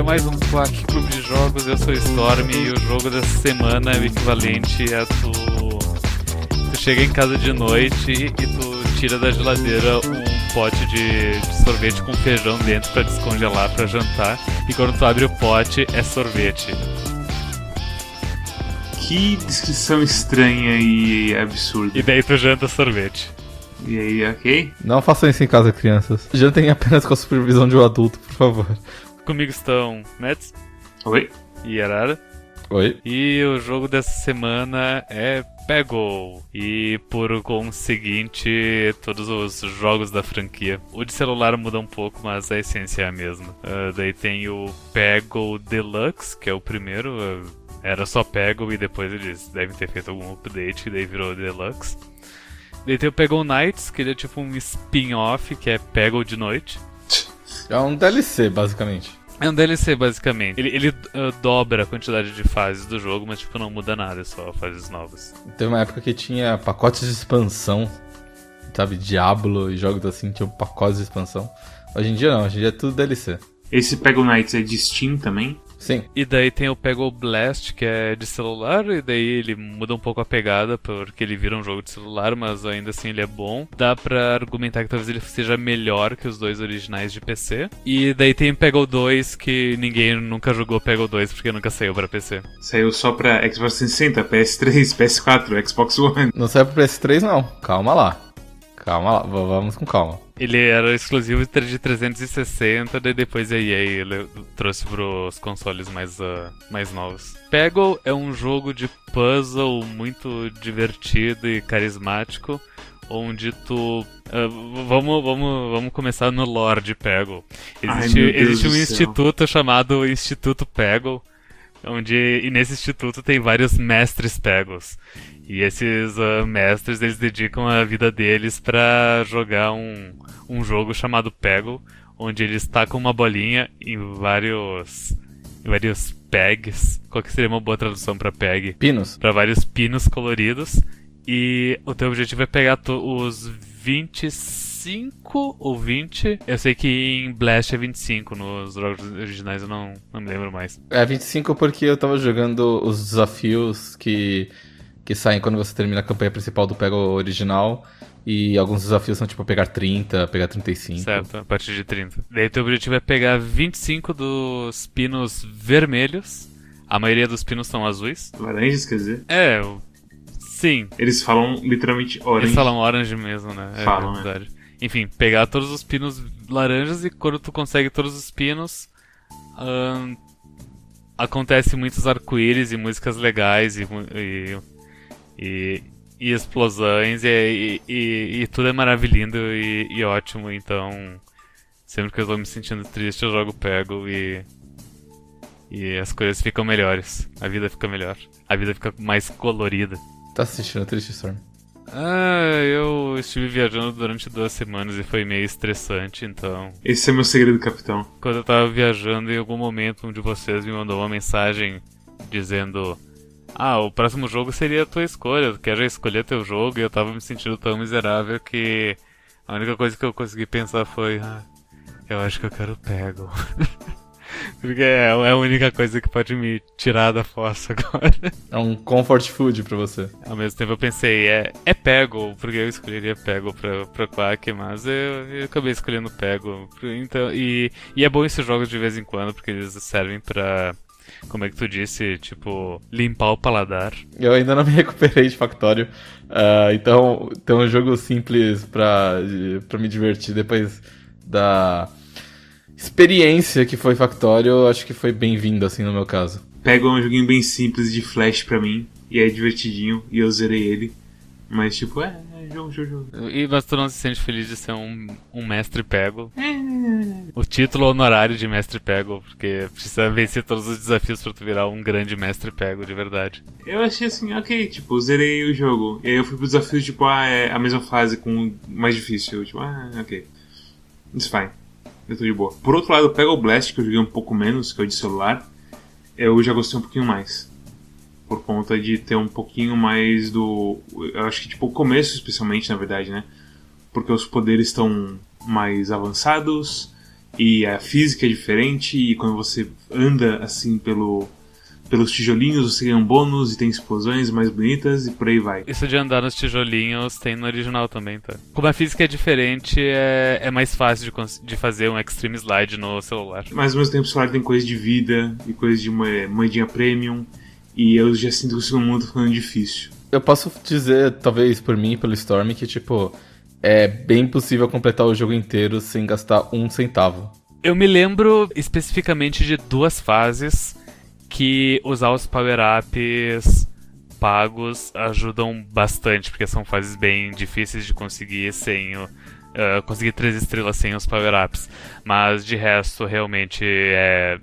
É mais um Quack Clube de Jogos, eu sou Storm e o jogo dessa semana é o equivalente a tu... Tu chega em casa de noite e tu tira da geladeira um pote de, de sorvete com feijão dentro para descongelar para jantar e quando tu abre o pote é sorvete. Que descrição estranha e absurda. E daí tu janta sorvete. E aí, ok? Não façam isso em casa, crianças. Jantem apenas com a supervisão de um adulto, por favor. Comigo estão Mets Oi? e Arara. Oi? E o jogo dessa semana é Peggle. E por conseguinte, todos os jogos da franquia. O de celular muda um pouco, mas a essência é a mesma. Ah, daí tem o Peggle Deluxe, que é o primeiro. ah, era só Peggle e depois eles devem ter feito algum update que daí virou Deluxe. Daí tem o Peggle Nights, que ele é tipo um spin-off, que é Peggle de noite. É um DLC, basicamente. É um DLC, basicamente. Ele, ele ah, dobra a quantidade de fases do jogo, mas tipo, não muda nada, é só fases novas. Teve uma época que tinha pacotes de expansão. Sabe, Diablo e jogos assim tinham pacotes de expansão. Hoje em dia não, hoje em dia é tudo DLC. Esse Peggle Knights é de Steam também? Sim. E daí tem o Peggle Blast, que é de celular, e daí ele muda um pouco a pegada, porque ele vira um jogo de celular, mas ainda assim ele é bom. Dá pra argumentar que talvez ele seja melhor que os dois originais de PC. E daí tem o Peggle 2, que ninguém nunca jogou Peggle 2 porque nunca saiu pra PC. Saiu só pra Xbox 360, PS3, PS4, Xbox One. Não saiu pro PS3 não. Calma lá. Calma lá, v- vamos com calma. Ele era exclusivo de 360, daí depois a EA ele trouxe pros consoles mais, ah, mais novos. Peggle é um jogo de puzzle muito divertido e carismático, onde tu. v- vamos, vamos, vamos começar no lore de Peggle. Ai, Existe, Deus existe um instituto chamado Instituto Peggle, onde e nesse instituto tem vários mestres Peggles. E esses ah, mestres eles dedicam a vida deles pra jogar um, um jogo chamado Peggle, onde eles tacam uma bolinha em vários em vários pegs. Qual que seria uma boa tradução pra peg? Pinos. Para vários pinos coloridos e o teu objetivo é pegar os 25 ou 20. Eu sei que em Blast é 25, nos jogos originais eu não, não me lembro mais. É 25 porque eu tava jogando os desafios que, que saem quando você termina a campanha principal do Pego original. E alguns desafios são tipo pegar 30, pegar 35. Certo, a partir de 30. Daí o teu objetivo é pegar 25 dos pinos vermelhos. A maioria dos pinos são azuis. Laranjas, quer dizer? É, sim. Eles falam literalmente orange. Eles falam orange mesmo, né? É Falam, né? Enfim, pegar todos os pinos laranjas e quando tu consegue todos os pinos, ahn, acontece muitos arco-íris e músicas legais e, e, e, e explosões e, e, tudo é maravilhoso e, ótimo, então sempre que eu tô me sentindo triste eu jogo pego e e as coisas ficam melhores, a vida fica melhor, a vida fica mais colorida. Tá assistindo Triste Storm. Ah, eu estive viajando durante duas semanas e foi meio estressante, então. Esse é meu segredo, capitão. Quando eu tava viajando, em algum momento um de vocês me mandou uma mensagem dizendo: Ah, o próximo jogo seria a tua escolha, tu quer já escolher teu jogo? E eu tava me sentindo tão miserável que a única coisa que eu consegui pensar foi: Ah, eu acho que eu quero pego. Porque é é a única coisa que pode me tirar da fossa agora. É um comfort food pra você. Ao mesmo tempo eu pensei, é, é Peggle, porque eu escolheria Peggle pra, pra Quack, mas eu, eu acabei escolhendo Peggle. Então, e, e é bom esses jogos de vez em quando, porque eles servem pra, como é que tu disse, tipo, limpar o paladar. Eu ainda não me recuperei de Factório. ah, então, ter um jogo simples pra, pra me divertir depois da experiência que foi Factório, eu acho que foi bem-vindo, assim, no meu caso. Pega um joguinho bem simples de flash pra mim. E é divertidinho. E eu zerei ele. Mas tipo, é, é jogo, jogo, jogo. E, mas tu não se sente feliz de ser um, um mestre Peggle? O título honorário de mestre Peggle, porque precisa vencer todos os desafios pra tu virar um grande mestre Peggle de verdade. Eu achei assim, ok, tipo, zerei o jogo. E aí eu fui pro desafio, tipo, ah, é a mesma fase com o mais difícil. Eu, tipo, ah, ok. It's fine. Eu tô de boa. Por outro lado, pega o Blast, que eu joguei um pouco menos, que é o de celular. Eu já gostei um pouquinho mais. Por conta de ter um pouquinho mais do. Eu acho que, tipo, o começo, especialmente, na verdade, né? Porque os poderes estão mais avançados e a física é diferente e quando você anda assim pelo pelos tijolinhos você ganha um bônus e tem explosões mais bonitas e por aí vai. Isso de andar nos tijolinhos tem no original também, tá? Como a física é diferente, é, é mais fácil de, de fazer um Extreme Slide no celular. Mas ao mesmo tempo o celular tem coisa de vida e coisa de moedinha premium e eu já sinto que o segundo mundo tá ficando difícil. Eu posso dizer, talvez por mim, pelo Storm, que tipo, é bem possível completar o jogo inteiro sem gastar um centavo. Eu me lembro especificamente de duas fases que usar os power-ups pagos ajudam bastante, porque são fases bem difíceis de conseguir sem o, uh, conseguir três estrelas sem os power-ups. Mas de resto, realmente é,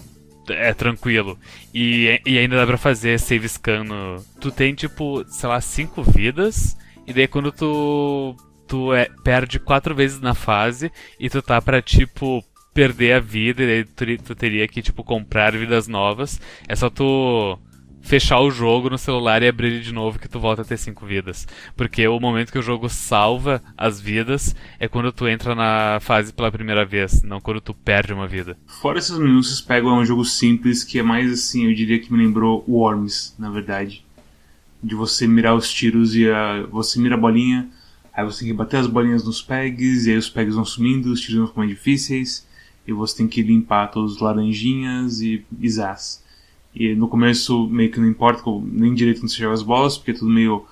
é tranquilo. E, e ainda dá pra fazer save scan no... Tu tem, tipo, sei lá, cinco vidas, e daí quando tu, tu é, perde quatro vezes na fase, e tu tá pra, tipo, perder a vida e tu, tu teria que, tipo, comprar vidas novas. É só tu fechar o jogo no celular e abrir ele de novo que tu volta a ter cinco vidas. Porque o momento que o jogo salva as vidas é quando tu entra na fase pela primeira vez, não quando tu perde uma vida. Fora esses minúcias, pego é um jogo simples que é mais assim, eu diria que me lembrou Worms, na verdade. De você mirar os tiros e a, você mira a bolinha, aí você tem que bater as bolinhas nos pegs, e aí os pegs vão sumindo, os tiros vão ficando mais difíceis e você tem que limpar todos os laranjinhas e isás. E no começo meio que não importa nem direito onde você joga as bolas, porque é tudo meio.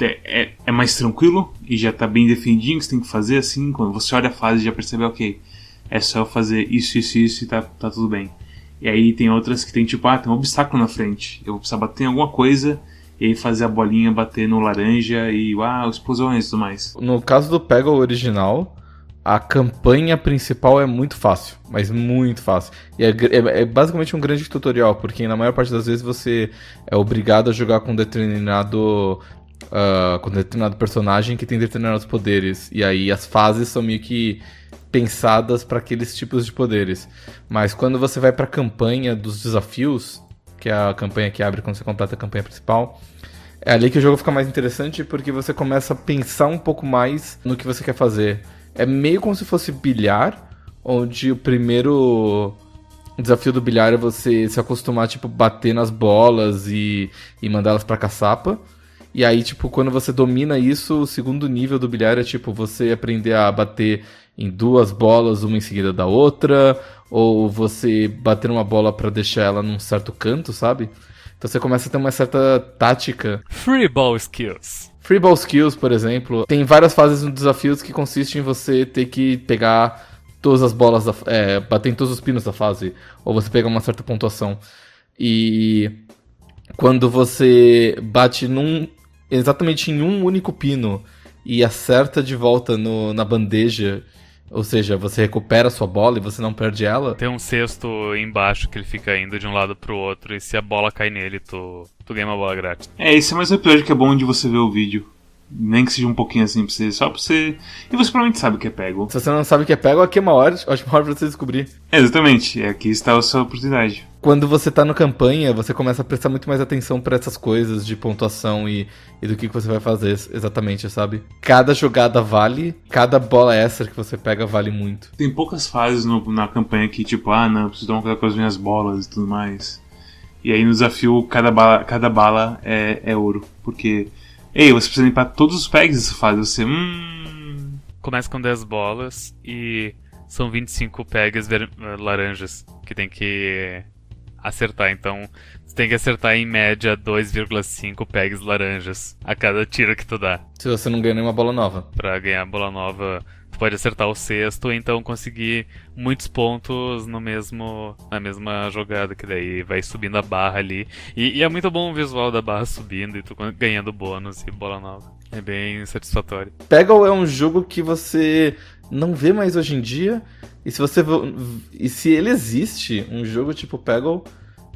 É, é, mais tranquilo e já está bem defendidinho que você tem que fazer assim. Quando você olha a fase já percebe, ok, é só fazer isso, isso, isso e tá, tá tudo bem. E aí tem outras que tem tipo, ah, tem um obstáculo na frente, eu vou precisar bater em alguma coisa e aí fazer a bolinha bater no laranja e uau, explosões e tudo mais. No caso do Pega original, a campanha principal é muito fácil, mas muito fácil. E é, é, é, basicamente um grande tutorial, porque na maior parte das vezes você é obrigado a jogar com determinado. Uh, com determinado personagem que tem determinados poderes. E aí as fases são meio que pensadas para aqueles tipos de poderes. Mas quando você vai para a campanha dos desafios, que é a campanha que abre quando você completa a campanha principal, é ali que o jogo fica mais interessante porque você começa a pensar um pouco mais no que você quer fazer. É meio como se fosse bilhar, onde o primeiro desafio do bilhar é você se acostumar, tipo, bater nas bolas e, e mandá-las pra caçapa. E aí, tipo, quando você domina isso, o segundo nível do bilhar é, tipo, você aprender a bater em duas bolas, uma em seguida da outra, ou você bater uma bola para deixar ela num certo canto, sabe? Então você começa a ter uma certa tática. Free ball skills. Free Ball Skills, por exemplo, tem várias fases no desafios que consistem em você ter que pegar todas as bolas, da, é, bater em todos os pinos da fase, ou você pegar uma certa pontuação. E quando você bate num, exatamente em um único pino e acerta de volta no, na bandeja ou seja, você recupera a sua bola e você não perde ela. Tem um cesto embaixo que ele fica indo de um lado pro outro, e se a bola cai nele, tu, tu ganha uma bola grátis. É, esse é mais um episódio que é bom de você ver o vídeo. Nem que seja um pouquinho assim pra você, só pra você. E você provavelmente sabe o que é pego. Se você não sabe o que é pego, aqui é uma hora, ótima hora pra você descobrir. É, exatamente, aqui está a sua oportunidade. Quando você tá no campanha, você começa a prestar muito mais atenção para essas coisas de pontuação e, e do que, que você vai fazer exatamente, sabe? Cada jogada vale, cada bola extra que você pega vale muito. Tem poucas fases no, na campanha que, tipo, ah, não, preciso tomar cuidado com as minhas bolas e tudo mais. E aí no desafio, cada bala, cada bala é, é ouro. Porque Ei, você precisa limpar todos os pegs dessa fase. Você. Hum... Começa com 10 bolas e são 25 pegs ver... laranjas que tem que acertar. Então você tem que acertar em média 2,5 pegs laranjas a cada tiro que tu dá. Se você não ganha nenhuma bola nova. Pra ganhar bola nova pode acertar o sexto, então conseguir muitos pontos no mesmo na mesma jogada, que daí vai subindo a barra ali. E, e é muito bom o visual da barra subindo e tu ganhando bônus e bola nova. É bem satisfatório. Peggle é um jogo que você não vê mais hoje em dia. E se você e se ele existe, um jogo tipo Peggle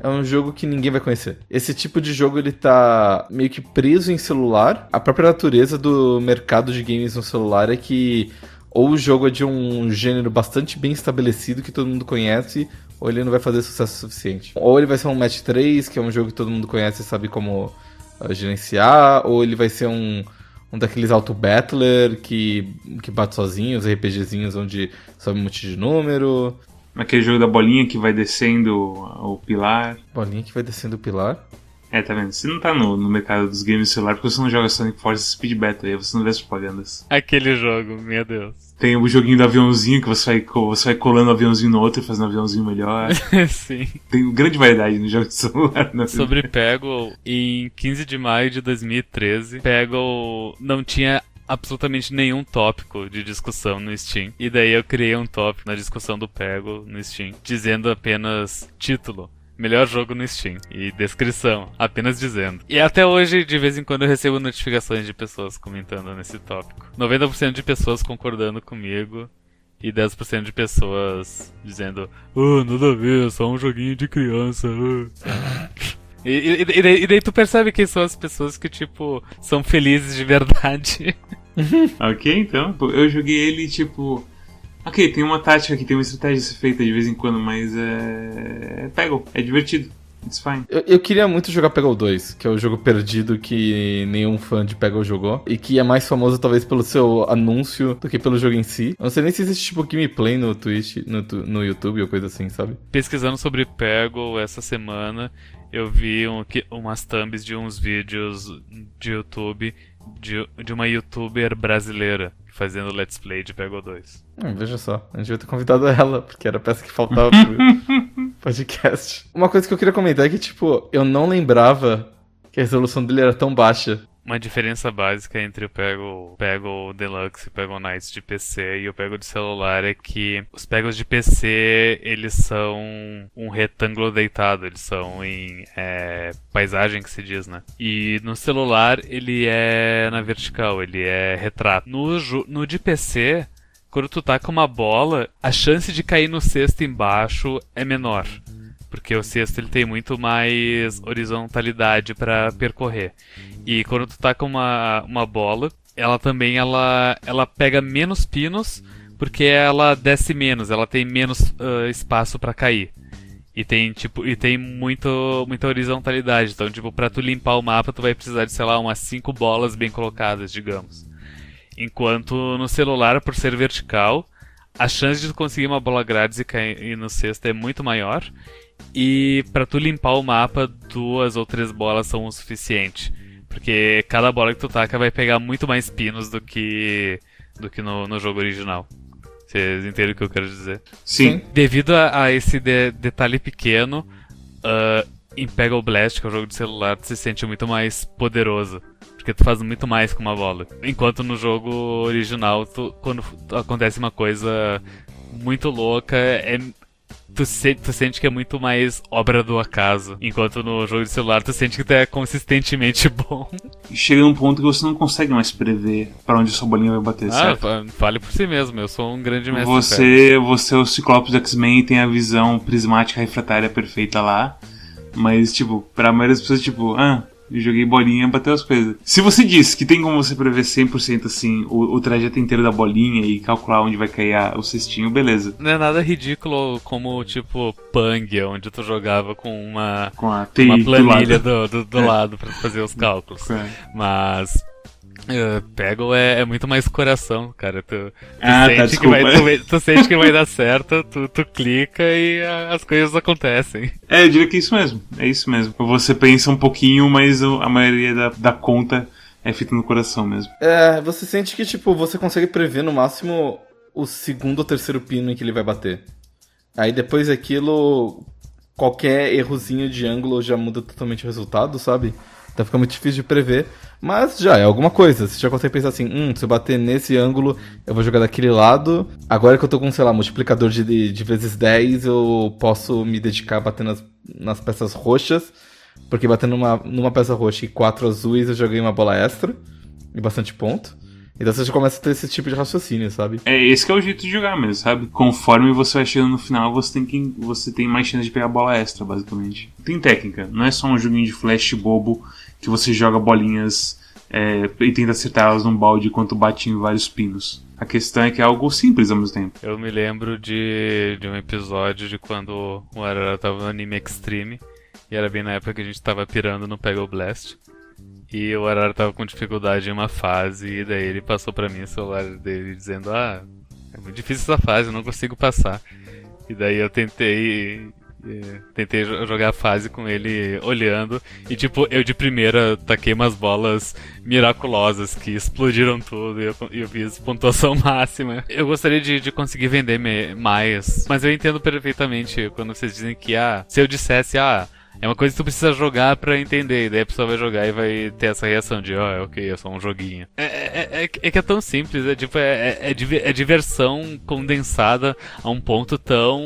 é um jogo que ninguém vai conhecer. Esse tipo de jogo ele tá meio que preso em celular. A própria natureza do mercado de games no celular é que ou o jogo é de um gênero bastante bem estabelecido que todo mundo conhece, ou ele não vai fazer sucesso suficiente. Ou ele vai ser um Match 3, que é um jogo que todo mundo conhece e sabe como uh, gerenciar, ou ele vai ser um, um daqueles auto-battler que, que bate sozinho, os RPGzinhos onde sobe um monte de número. Aquele jogo da bolinha que vai descendo o pilar. Bolinha que vai descendo o pilar? É, tá vendo? Você não tá no, no mercado dos games celular porque você não joga Sonic Force Speed Battle, aí você não vê as propagandas. Aquele jogo, meu Deus. Tem o joguinho do aviãozinho que você vai, você vai colando o aviãozinho no outro e fazendo um aviãozinho melhor. Sim. Tem grande variedade no jogo de celular. Né? Sobre Peggle, em 15 de maio de 2013, Peggle não tinha absolutamente nenhum tópico de discussão no Steam. E daí eu criei um tópico na discussão do Pego no Steam, dizendo apenas título. Melhor jogo no Steam. E descrição, apenas dizendo. E até hoje, de vez em quando, eu recebo notificações de pessoas comentando nesse tópico. 90% de pessoas concordando comigo e 10% de pessoas dizendo: Oh, nada a ver, é só um joguinho de criança. ah." E, e- e daí, e daí tu percebe quem são as pessoas que, tipo, são felizes de verdade. Ok, então. Eu joguei ele tipo. Ok, tem uma tática aqui, tem uma estratégia a ser feita de vez em quando, mas é. é Peggle, é divertido. It's fine. Eu, eu queria muito jogar Peggle 2, que é o jogo perdido que nenhum fã de Peggle jogou. E que é mais famoso, talvez, pelo seu anúncio do que pelo jogo em si. Eu não sei nem se existe, tipo, gameplay no Twitch, no, no YouTube ou coisa assim, sabe? Pesquisando sobre Peggle essa semana, eu vi um, que- umas thumbs de uns vídeos de YouTube de, de uma youtuber brasileira fazendo let's play de Peggle 2. Hum, veja só, a gente devia ter convidado ela, porque era a peça que faltava pro podcast. Uma coisa que eu queria comentar é que, tipo, eu não lembrava que a resolução dele era tão baixa. Uma diferença básica entre o Peggle, Peggle Deluxe e o Nights de PC e o Peggle de celular é que os Peggles de PC, eles são um retângulo deitado, eles são em é, paisagem que se diz, né? E no celular ele é na vertical, ele é retrato. No, no de PC, quando tu tá com uma bola, a chance de cair no cesto embaixo é menor. Porque o cesto ele tem muito mais horizontalidade para percorrer. E quando tu tá com uma, uma bola, ela também ela, ela pega menos pinos porque ela desce menos, ela tem menos ah, espaço para cair. E tem tipo e tem muito muita horizontalidade, então tipo para tu limpar o mapa tu vai precisar de sei lá umas cinco bolas bem colocadas, digamos. Enquanto no celular por ser vertical, a chance de tu conseguir uma bola grátis e cair no cesto é muito maior. E pra tu limpar o mapa, duas ou três bolas são o suficiente. Porque cada bola que tu taca vai pegar muito mais pinos do que do que no, no jogo original. Vocês entendem o que eu quero dizer? Sim. Devido a, a esse de- detalhe pequeno, ah, em Peggle Blast, que é o jogo de celular, tu se sente muito mais poderoso. Porque tu faz muito mais com uma bola. Enquanto no jogo original, tu- quando acontece uma coisa muito louca, é, tu, se- tu sente que é muito mais obra do acaso. Enquanto no jogo de celular, tu sente que tu é consistentemente bom. Chega num ponto que você não consegue mais prever pra onde a sua bolinha vai bater, Ah, certo? fa- fale por si mesmo, eu sou um grande mestre. Você, você é o Ciclopes do X-Men e tem a visão prismática refratária perfeita lá. Mas, tipo, pra maioria das pessoas, tipo, ah, eu joguei bolinha, bateu as coisas. Se você diz que tem como você prever 100% assim o, o trajeto inteiro da bolinha e calcular onde vai cair a- o cestinho, beleza. Não é nada ridículo como, tipo, Pang, onde tu jogava com uma, Com a TI uma do planilha lado. do, do, do É. lado pra fazer os cálculos. É. Mas. Uh, Peggle é, é muito mais coração, cara. Tu, tu Ah, tá, sente que vai, tu, tu sente que vai dar certo, tu, tu clica e a- as coisas acontecem. É, eu diria que é isso mesmo. É isso mesmo. Você pensa um pouquinho, mas a maioria da, da conta é feita no coração mesmo. É, você sente que, tipo, você consegue prever no máximo o segundo ou terceiro pino em que ele vai bater. Aí depois daquilo, qualquer errozinho de ângulo já muda totalmente o resultado, sabe? Então fica muito difícil de prever. Mas já é alguma coisa. Você já consegue pensar assim, hum, se eu bater nesse ângulo, eu vou jogar daquele lado. Agora que eu tô com, sei lá, multiplicador de, de vezes 10, eu posso me dedicar a bater nas, nas peças roxas. Porque batendo numa, numa peça roxa e quatro azuis, eu joguei uma bola extra. E bastante ponto. Então você já começa a ter esse tipo de raciocínio, sabe? É esse que é o jeito de jogar mesmo, sabe? Conforme você vai chegando no final, você tem que você tem mais chance de pegar bola extra, basicamente. Tem técnica, não é só um joguinho de flash bobo que você joga bolinhas é, e tenta acertar elas num balde enquanto bate em vários pinos. A questão é que é algo simples ao mesmo tempo. Eu me lembro de, de um episódio de quando o Arara tava no Anime Extreme. E era bem na época que a gente tava pirando no Peggle Blast. E o Arara tava com dificuldade em uma fase. E daí ele passou pra mim o celular dele dizendo: Ah, é muito difícil essa fase, eu não consigo passar. E daí eu tentei. Eh, Tentei jo- jogar a fase com ele olhando. E tipo, eu de primeira taquei umas bolas miraculosas que explodiram tudo e eu, eu fiz pontuação máxima. Eu gostaria de, de conseguir vender mais. Mas eu entendo perfeitamente quando vocês dizem que, ah, se eu dissesse, ah. É uma coisa que tu precisa jogar pra entender, e daí a pessoa vai jogar e vai ter essa reação de, ó, é ok, é só um joguinho. É, é, é, é que é tão simples, é tipo, é, é, é é diversão condensada a um ponto tão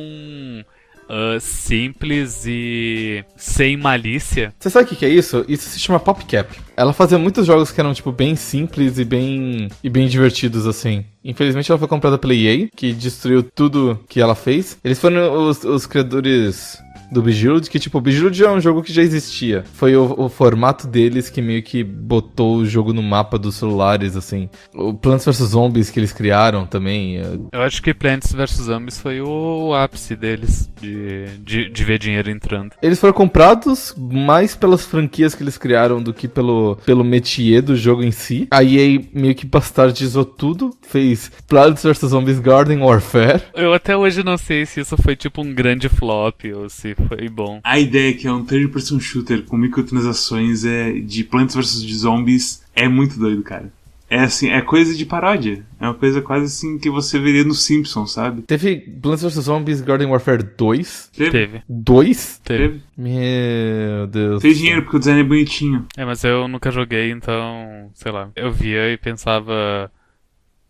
ah, simples e sem malícia. Você sabe o que, que é isso? Isso se chama PopCap. Ela fazia muitos jogos que eram, tipo, bem simples e bem, e bem divertidos, assim. Infelizmente ela foi comprada pela EA, que destruiu tudo que ela fez. Eles foram os, os criadores do Bejeweled, que, tipo, o Bejeweled é um jogo que já existia. Foi o, o formato deles que meio que botou o jogo no mapa dos celulares, assim. O Plants vs Zombies que eles criaram também. é, Eu acho que Plants vs Zombies foi o ápice deles, de, de, de ver dinheiro entrando. Eles foram comprados mais pelas franquias que eles criaram do que pelo, pelo métier do jogo em si. A EA meio que bastardizou tudo, fez Plants vs Zombies Garden Warfare. Eu até hoje não sei se isso foi tipo um grande flop ou se foi bom. A ideia que é um third person shooter com microtransações é de Plants vs Zombies é muito doido, cara. É assim, é coisa de paródia. É uma coisa quase assim que você veria no Simpsons, sabe? Teve Plants vs Zombies Garden Warfare 2. Teve. Teve. 2? Teve. Teve. Meu Deus. Fez dinheiro porque o design é bonitinho. É, mas eu nunca joguei, então, sei lá. Eu via e pensava.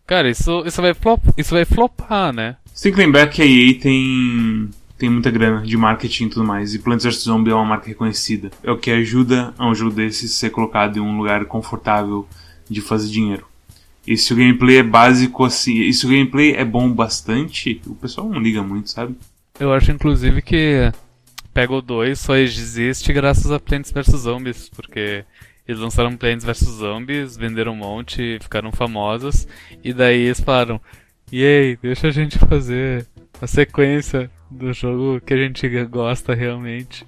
Cara, isso, isso vai flop, isso vai flopar, né? Você tem que lembrar que a EA tem, tem muita grana de marketing e tudo mais. E Plants vs Zombies é uma marca reconhecida. É o que ajuda a um jogo desse ser colocado em um lugar confortável de fazer dinheiro. E se o gameplay é básico assim, e se o gameplay é bom bastante, o pessoal não liga muito, sabe? Eu acho, inclusive, que Peggle 2 só existe graças a Plants vs Zombies, porque eles lançaram Plants vs Zombies, venderam um monte, ficaram famosos, e daí eles falaram: Yay, deixa a gente fazer a sequência do jogo que a gente gosta realmente.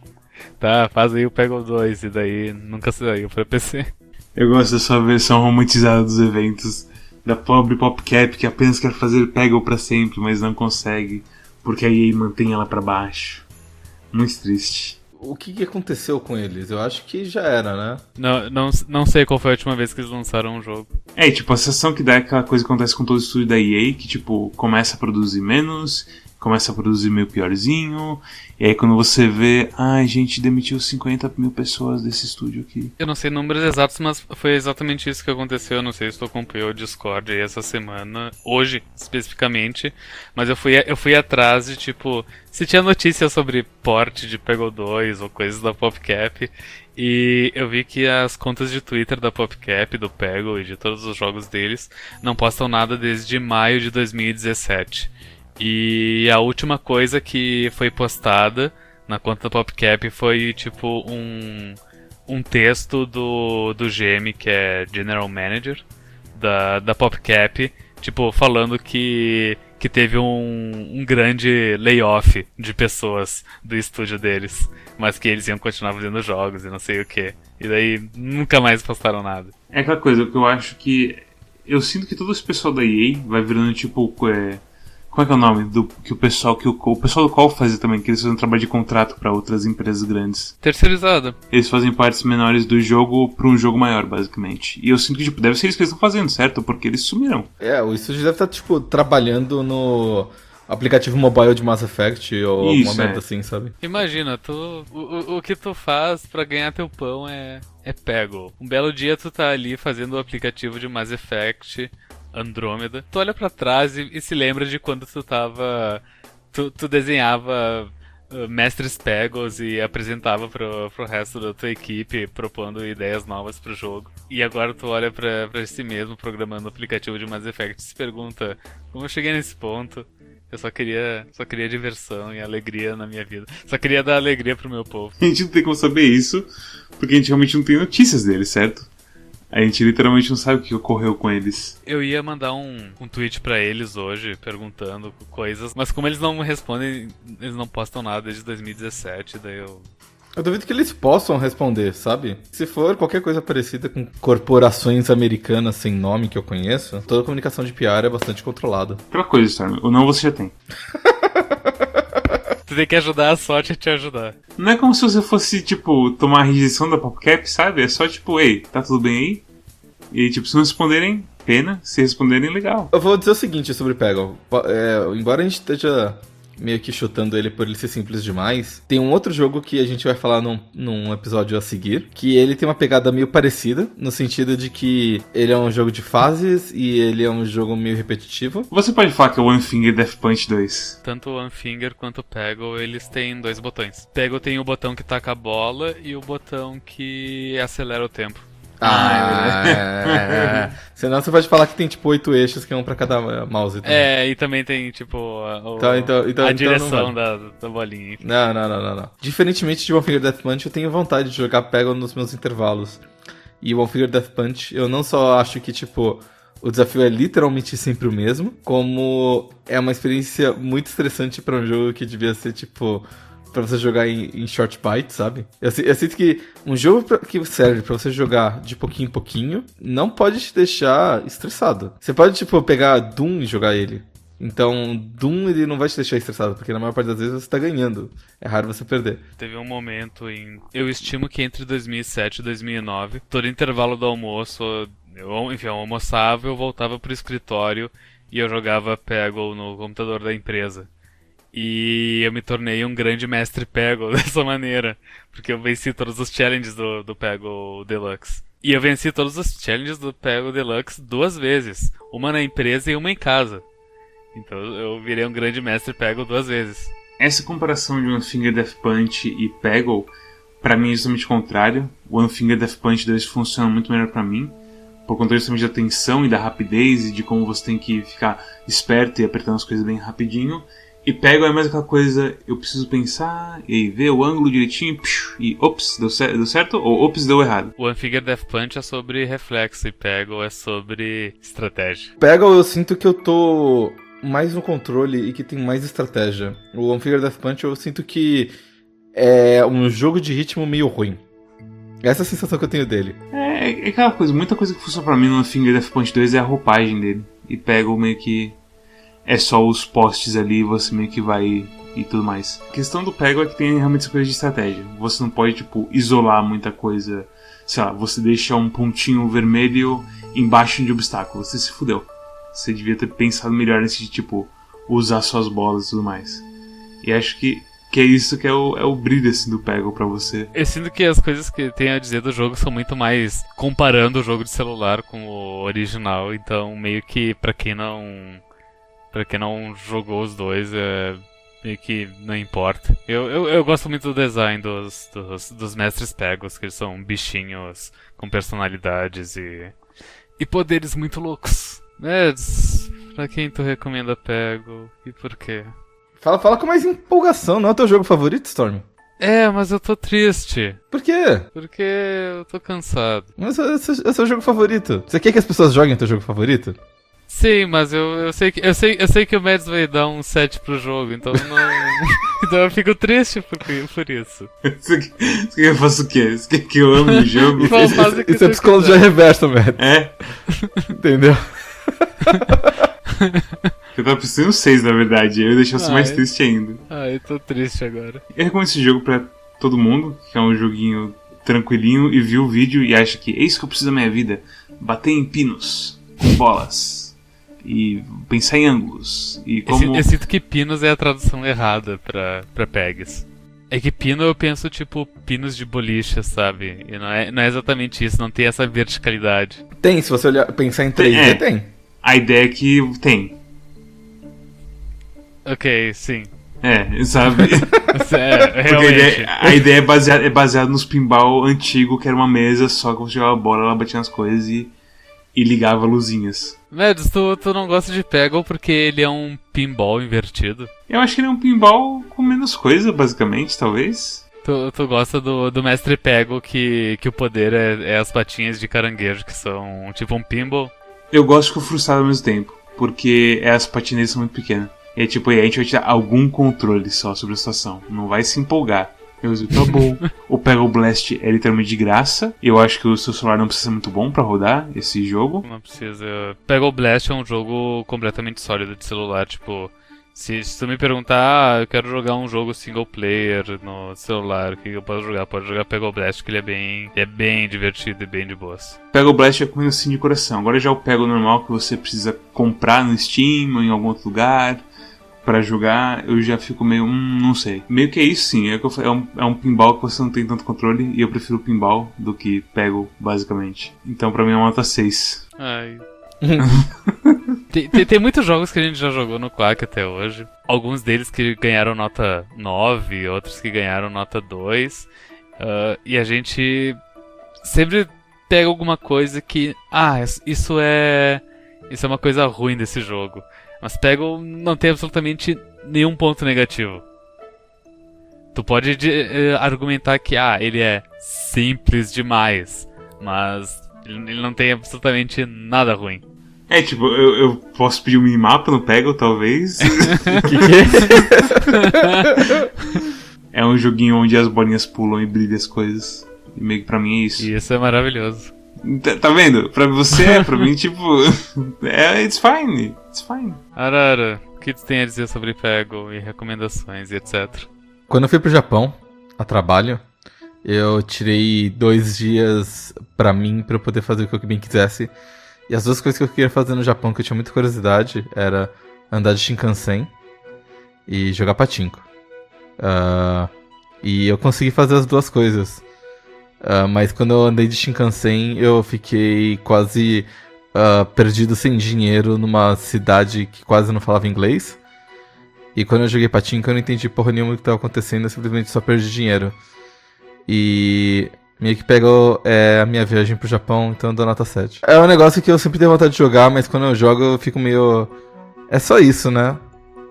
Tá, faz aí o Peggle 2, e daí nunca saiu pra PC. Eu gosto dessa versão romantizada dos eventos. Da pobre PopCap que apenas quer fazer Peggle pra sempre, mas não consegue. Porque a EA mantém ela pra baixo. Muito triste. O que, que aconteceu com eles? Eu acho que já era, né? Não, não, não sei qual foi a última vez que eles lançaram um jogo. É, tipo, a sensação que dá é aquela coisa que acontece com todo o estúdio da EA, que, tipo, começa a produzir menos, começa a produzir meio piorzinho, e aí quando você vê, ai, gente, demitiu 50 mil pessoas desse estúdio aqui. Eu não sei números exatos, mas foi exatamente isso que aconteceu. Eu não sei se tu acompanhou o Discord aí essa semana, hoje especificamente, mas eu fui, eu fui atrás de tipo, se tinha notícia sobre porte de Peggle 2 ou coisas da PopCap, e eu vi que as contas de Twitter da PopCap, do Peggle e de todos os jogos deles não postam nada desde maio de 2017. E a última coisa que foi postada na conta da PopCap foi tipo um um texto do, do GM, que é General Manager, da, da PopCap, tipo, falando que, que teve um, um grande layoff de pessoas do estúdio deles, mas que eles iam continuar fazendo jogos e não sei o que. E daí nunca mais postaram nada. É aquela coisa que eu acho que. Eu sinto que todo esse pessoal da EA vai virando, tipo, é, como é que é o nome? Do, que o pessoal que o, o pessoal do qual fazia também, que eles fazem um trabalho de contrato para outras empresas grandes. Terceirizado. Eles fazem partes menores do jogo para um jogo maior, basicamente. E eu sinto que tipo, deve ser isso que eles estão fazendo, certo? Porque eles sumiram. É, o estúdio deve estar, tipo, trabalhando no aplicativo mobile de Mass Effect ou Isso, alguma merda é. assim, sabe? Imagina, tu, o, o, que tu faz pra ganhar teu pão é, é pego. Um belo dia tu tá ali fazendo o aplicativo de Mass Effect Andrômeda. Tu olha pra trás e, e se lembra de quando tu tava. Tu, tu desenhava uh, mestres pegos e apresentava pro, pro resto da tua equipe, propondo ideias novas pro jogo. E agora tu olha pra, pra si mesmo programando o aplicativo de Mass Effect e se pergunta: como eu cheguei nesse ponto? Eu só queria, só queria diversão e alegria na minha vida. Só queria dar alegria pro meu povo. A gente não tem como saber isso, porque a gente realmente não tem notícias deles, certo? A gente literalmente não sabe o que ocorreu com eles. Eu ia mandar um, um tweet pra eles hoje perguntando coisas, mas como eles não respondem, eles não postam nada desde 2017, daí eu. Eu duvido que eles possam responder, sabe? Se for qualquer coisa parecida com corporações americanas sem nome que eu conheço, toda comunicação de PR é bastante controlada. Aquela coisa, Storm, o não você já tem. Tu tem que ajudar a sorte a te ajudar. Não é como se você fosse, tipo, tomar a rejeição da PopCap, sabe? É só tipo, ei, tá tudo bem aí? E tipo, se não responderem, pena. Se responderem, legal. Eu vou dizer o seguinte sobre Peggle. É, embora a gente esteja meio que chutando ele por ele ser simples demais. Tem um outro jogo que a gente vai falar num, num episódio a seguir, que ele tem uma pegada meio parecida, no sentido de que ele é um jogo de fases e ele é um jogo meio repetitivo. Você pode falar que é o One Finger Death Punch 2. Tanto o One Finger quanto o Peggle, eles têm dois botões. Peggle tem o botão que taca a bola e o botão que acelera o tempo. Ah, é, é, é. Senão você pode falar que tem tipo oito eixos que é um pra cada mouse. Também. É, e também tem tipo a, o, então, então, então, a então direção da, da bolinha. Não, não, não, não, não. Diferentemente de One Finger Death Punch, eu tenho vontade de jogar Peggle nos meus intervalos. E One Finger Death Punch, eu não só acho que tipo o desafio é literalmente sempre o mesmo, como é uma experiência muito estressante para um jogo que devia ser tipo para você jogar em, em, short bites, sabe? Eu, eu, sinto que um jogo pra, que serve para você jogar de pouquinho em pouquinho não pode te deixar estressado. Você pode, tipo, pegar Doom e jogar ele. Então, Doom ele não vai te deixar estressado, porque na maior parte das vezes você tá ganhando. É raro você perder. Teve um momento em. Eu estimo que entre 2007 e 2009, todo intervalo do almoço, eu, enfim, eu almoçava, eu voltava pro escritório e eu jogava Peggle no computador da empresa. E eu me tornei um grande mestre Peggle dessa maneira. Porque eu venci todos os challenges do, do Peggle Deluxe. E eu venci todos os challenges do Peggle Deluxe duas vezes. Uma na empresa e uma em casa. Então eu virei um grande mestre Peggle duas vezes. Essa comparação de One Finger Death Punch e Peggle, para mim é justamente o contrário. One Finger Death Punch 2 funciona muito melhor para mim. Por conta justamente da atenção e da rapidez e de como você tem que ficar esperto e apertando as coisas bem rapidinho. E pego é mais aquela coisa, eu preciso pensar e ver o ângulo direitinho e ops, deu, cer deu certo ou ops, deu errado. O One Finger Death Punch é sobre reflexo e pego é sobre estratégia. Pego eu sinto que eu tô mais no controle e que tem mais estratégia. O One Finger Death Punch eu sinto que é um jogo de ritmo meio ruim. Essa é a sensação que eu tenho dele. É, é aquela coisa, muita coisa que funciona pra mim no One Finger Death Punch 2 é a roupagem dele. E pego meio que é só os postes ali, você meio que vai e tudo mais. A questão do Pego é que tem realmente essa coisa de estratégia. Você não pode, tipo, isolar muita coisa. Sei lá, você deixa um pontinho vermelho embaixo de obstáculo. Você se fudeu. Você devia ter pensado melhor nesse de, tipo, usar suas bolas e tudo mais. E acho que, que é isso que é o, é o brilho assim, do Pego para você. Eu sinto que as coisas que tem a dizer do jogo são muito mais comparando o jogo de celular com o original. Então, meio que, para quem não Pra quem não jogou os dois, é meio que não importa. Eu, eu, eu gosto muito do design dos, dos, dos mestres pegos, que eles são bichinhos com personalidades e, e poderes muito loucos. Mads, pra quem tu recomenda pego e por quê? Fala, fala com mais empolgação, não é o teu jogo favorito, Storm? É, mas eu tô triste. Por quê? Porque eu tô cansado. Mas esse é o seu jogo favorito. Você quer que as pessoas joguem o teu jogo favorito? Sim, mas eu, eu, sei que, eu, sei, eu sei que o Mads vai dar um 7 pro jogo, então não. então eu fico triste por, por isso. Você quer que eu faça o quê? Você quer que eu ame o jogo? Isso, isso, isso, isso é psicologia reversa, Mads. É? Entendeu? eu tava precisando 6, na verdade. Eu ia deixar você ah, mais triste ainda. Ah, eu tô triste agora. Eu recomendo esse jogo pra todo mundo, que é um joguinho tranquilinho e viu o vídeo e acha que é isso que eu preciso da minha vida. Bater em pinos com bolas e pensar em ângulos. E como... eu, eu sinto que pinos é a tradução errada pra, pra pegs. É que pino eu penso tipo pinos de boliche, sabe? E não é, não é exatamente isso, não tem essa verticalidade. Tem, se você olhar, pensar em 3D, é, tem. A ideia é que tem. Ok, sim. É, sabe? é, realmente. A ideia, a ideia, é baseada é baseada nos pinball antigo, que era uma mesa só que você jogava bola, ela batia nas coisas e e ligava luzinhas. Medos, tu, tu não gosta de Peggle porque ele é um pinball invertido? Eu acho que ele é um pinball com menos coisa, basicamente, talvez. Tu, tu gosta do, do mestre Peggle que, que o poder é, é as patinhas de caranguejo, que são tipo um pinball? Eu gosto de ficar frustrado ao mesmo tempo, porque as patinhas são muito pequenas. E é tipo, a gente vai te dar algum controle só sobre a situação. Não vai se empolgar. Eu digo, tá bom. o Peggle Blast é literalmente de graça. Eu acho que o seu celular não precisa ser muito bom para rodar esse jogo. Não precisa. Peggle Blast é um jogo completamente sólido de celular, tipo. Se, se tu me perguntar, ah, eu quero jogar um jogo single player no celular, o que eu posso jogar? Pode jogar Peggle Blast, que ele é bem, é bem divertido e bem de boas. Peggle Blast é com assim de coração. Agora já o Peggle normal que você precisa comprar no Steam ou em algum outro lugar para jogar, eu já fico meio, hum, não sei. Meio que é isso sim, é, que eu, é, um, é um pinball que você não tem tanto controle e eu prefiro pinball do que Peggle, basicamente. Então pra mim é uma nota 6. Ai, tem, tem, tem, muitos jogos que a gente já jogou no Quack até hoje. Alguns deles que ganharam nota 9, outros que ganharam nota 2. Uh, ah, e a gente sempre pega alguma coisa que. Ah, isso é. Isso é uma coisa ruim desse jogo. Mas pega não tem absolutamente nenhum ponto negativo. Tu pode uh, argumentar que ah, ele é simples demais. Mas ele não tem absolutamente nada ruim. É, tipo, eu, eu posso pedir um minimapa no Peggle, talvez. é um joguinho onde as bolinhas pulam e brilham as coisas. E meio que pra mim é isso. Isso é maravilhoso. Tá, tá vendo? Pra você é, pra mim, tipo. É, it's fine. It's fine. Arara, o que tu tem a dizer sobre Peggle e recomendações e etc? Quando eu fui pro Japão, a trabalho, eu tirei dois dias pra mim pra eu poder fazer o que eu bem quisesse. E as duas coisas que eu queria fazer no Japão que eu tinha muita curiosidade era andar de Shinkansen e jogar patinco. Uh, e eu consegui fazer as duas coisas. Uh, mas quando eu andei de Shinkansen, eu fiquei quase uh, perdido sem dinheiro numa cidade que quase não falava inglês. E quando eu joguei patinco, eu não entendi porra nenhuma o que estava acontecendo, eu simplesmente só perdi dinheiro. E meio que pegou é, a minha viagem pro Japão, então eu dou nota 7. É um negócio que eu sempre tenho vontade de jogar, mas quando eu jogo eu fico meio. É só isso, né?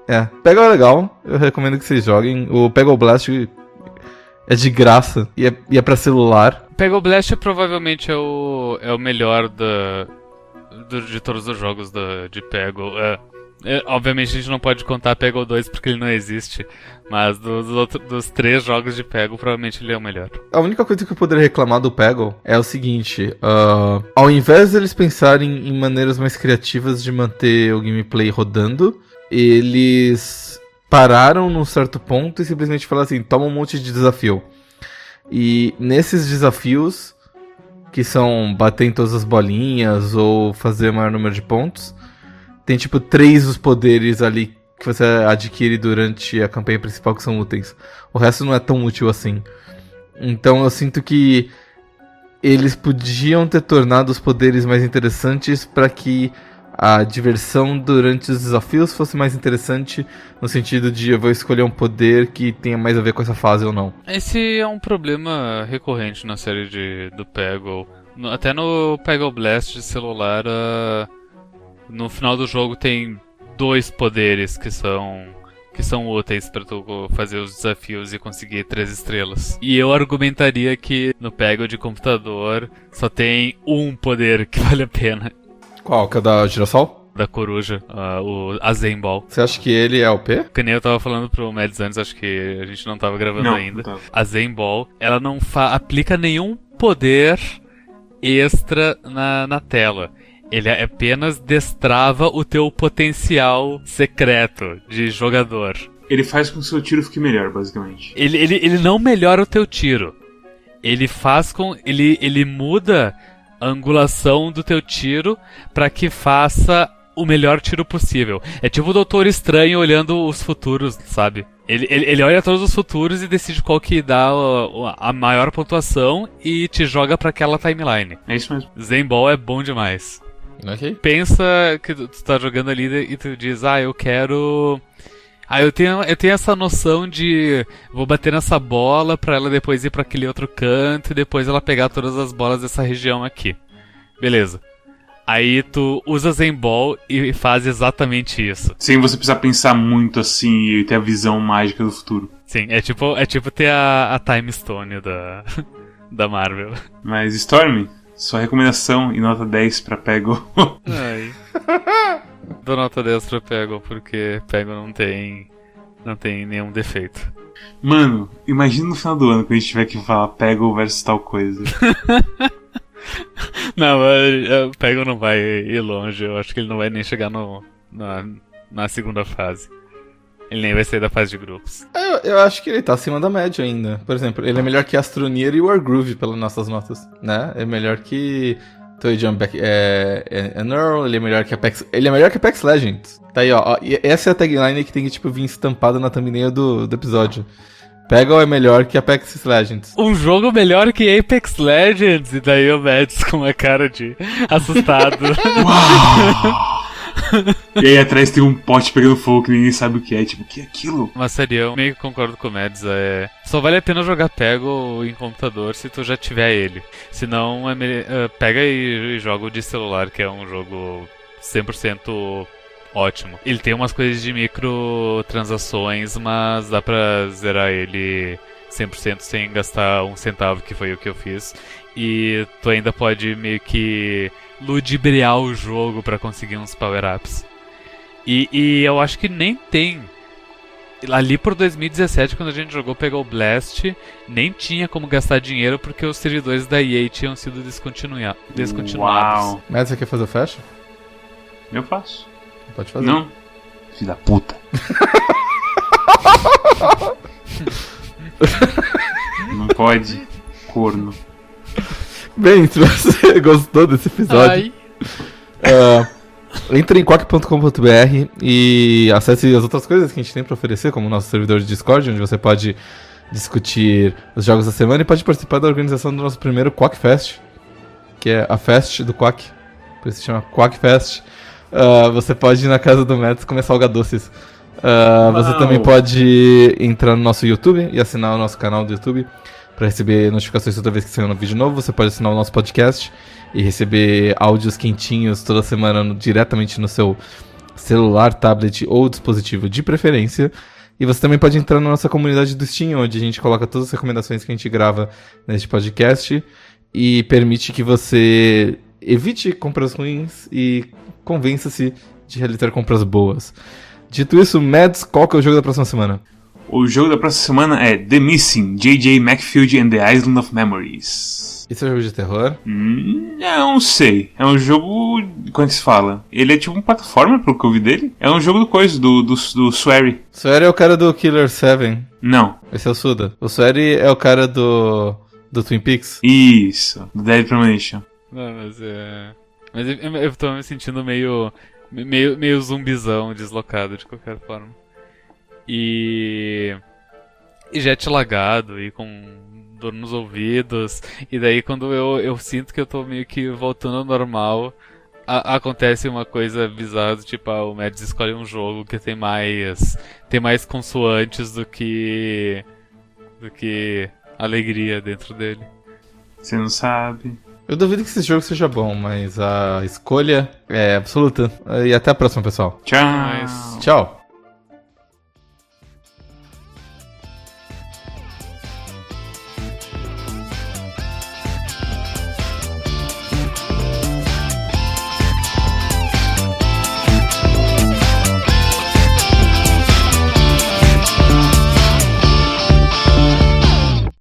É. Pega legal, eu recomendo que vocês joguem. O Pega Blast é de graça e é, e é pra celular. Pega Blast provavelmente é o, é o melhor da, do, de todos os jogos da, de Peggle. É. É, obviamente a gente não pode contar Peggle 2 porque ele não existe. Mas dos, outros, dos três jogos de Peggle, provavelmente ele é o melhor. A única coisa que eu poderia reclamar do Peggle é o seguinte: uh, ao invés deles pensarem em maneiras mais criativas de manter o gameplay rodando, eles pararam num certo ponto e simplesmente falaram assim: toma um monte de desafio. E nesses desafios, que são bater em todas as bolinhas ou fazer maior número de pontos, tem tipo três dos poderes ali que você adquire durante a campanha principal que são úteis. O resto não é tão útil assim. Então eu sinto que eles podiam ter tornado os poderes mais interessantes para que a diversão durante os desafios fosse mais interessante, no sentido de eu vou escolher um poder que tenha mais a ver com essa fase ou não. Esse é um problema recorrente na série de, do Peggle. Até no Peggle Blast de celular, uh, no final do jogo tem dois poderes que são que são úteis para tu fazer os desafios e conseguir três estrelas. E eu argumentaria que no Pego de computador só tem um poder que vale a pena. Qual? Que é da girassol? Da coruja, uh, o a Zen Ball. Você acha que ele é o P? Que nem eu tava falando pro Mads antes, acho que a gente não tava gravando não, ainda. Não a Zen Ball, ela não aplica nenhum poder extra na, na tela. Ele apenas destrava o teu potencial secreto de jogador. Ele faz com que o seu tiro fique melhor, basicamente. Ele, ele, ele não melhora o teu tiro. Ele faz com. Ele, ele muda a angulação do teu tiro para que faça o melhor tiro possível. É tipo o Doutor Estranho olhando os futuros, sabe? Ele, ele, ele olha todos os futuros e decide qual que dá a, a maior pontuação e te joga para aquela timeline. É isso mesmo. Zen Ball é bom demais. Okay. Pensa que tu tá jogando ali e tu diz, ah, eu quero. Ah, eu tenho, eu tenho essa noção de vou bater nessa bola para ela depois ir para aquele outro canto e depois ela pegar todas as bolas dessa região aqui. Beleza. Aí tu usa Zen Ball e faz exatamente isso. Sem você precisar pensar muito assim e ter a visão mágica do futuro. Sim, é tipo, é tipo ter a, a Time Stone da, da Marvel. Mas Storm, sua recomendação e nota 10 pra Pego. Ai. Dou nota 10 pra Pego, porque Pego não tem. não tem nenhum defeito. Mano, imagina no final do ano que a gente tiver que falar Pego versus tal coisa. não, o Pego não vai ir longe. Eu acho que ele não vai nem chegar no, na, na segunda fase. Ele nem vai sair da fase de grupos. Eu, eu acho que ele tá acima da média ainda. Por exemplo, ele é melhor que Astroneer e Wargroove pelas nossas notas, né? É melhor que Toy Jump Back, é, é, Earl, ele é melhor que Apex, ele é melhor que Apex Legends. Tá aí, ó, ó, e essa é a tagline que tem que tipo vir estampada na thumbnail do, do episódio. Pega é melhor que Apex Legends. Um jogo melhor que Apex Legends. E daí o Mads com uma cara de assustado. e aí atrás tem um pote pegando fogo que ninguém sabe o que é. Tipo, o que é aquilo? Mas sério, eu meio que concordo com o Mads. É... Só vale a pena jogar Pego em computador se tu já tiver ele. Se não, é me... uh, pega e, joga o de celular, que é um jogo 100% ótimo. Ele tem umas coisas de microtransações, mas dá pra zerar ele 100% sem gastar um centavo, que foi o que eu fiz. E tu ainda pode meio que ludibriar o jogo para conseguir uns power-ups. E, e eu acho que nem tem ali por 2017, quando a gente jogou pegou o Blast, nem tinha como gastar dinheiro porque os servidores da EA tinham sido descontinua descontinuados. Uau. Mas você quer fazer o flash? Eu faço. Pode fazer. Não. Filho da puta. Não pode. Corno. Bem, se você gostou desse episódio. Uh, entre em quack.com.br e acesse as outras coisas que a gente tem para oferecer, como o nosso servidor de Discord, onde você pode discutir os jogos da semana e pode participar da organização do nosso primeiro Quack Fest, que é a fest do Quack, por isso se chama Quack Fest. Uh, você pode ir na casa do Mets comer salgadoces. Uh, você também pode entrar no nosso YouTube e assinar o nosso canal do YouTube para receber notificações toda vez que sair um vídeo novo. Você pode assinar o nosso podcast e receber áudios quentinhos toda semana no, diretamente no seu celular, tablet ou dispositivo de preferência. E você também pode entrar na nossa comunidade do Steam, onde a gente coloca todas as recomendações que a gente grava neste podcast e permite que você evite compras ruins e convença-se de realizar compras boas. Dito isso, Mads, qual que é o jogo da próxima semana? O jogo da próxima semana é The Missing, J.J. Macfield and the Island of Memories. Esse é um jogo de terror? Hum, não sei. É um jogo. Como é que se fala? Ele é tipo um plataforma, pelo que eu vi dele. É um jogo do coisa, do, do, do Swery. Swery é o cara do Killer 7. Não. Esse é o Suda. O Swery é o cara do. do Twin Peaks. Isso, do Dead Premonition. Não, mas é. Mas eu, eu tô me sentindo meio, meio, meio zumbizão deslocado de qualquer forma. E. E jet lagado e com dor nos ouvidos. E daí quando eu, eu sinto que eu tô meio que voltando ao normal, a, acontece uma coisa bizarra, tipo, ah, o Mads escolhe um jogo que tem mais. tem mais consoantes do que. do que alegria dentro dele. Você não sabe. Eu duvido que esse jogo seja bom, mas a escolha é absoluta. E até a próxima, pessoal. Tchau. Tchau.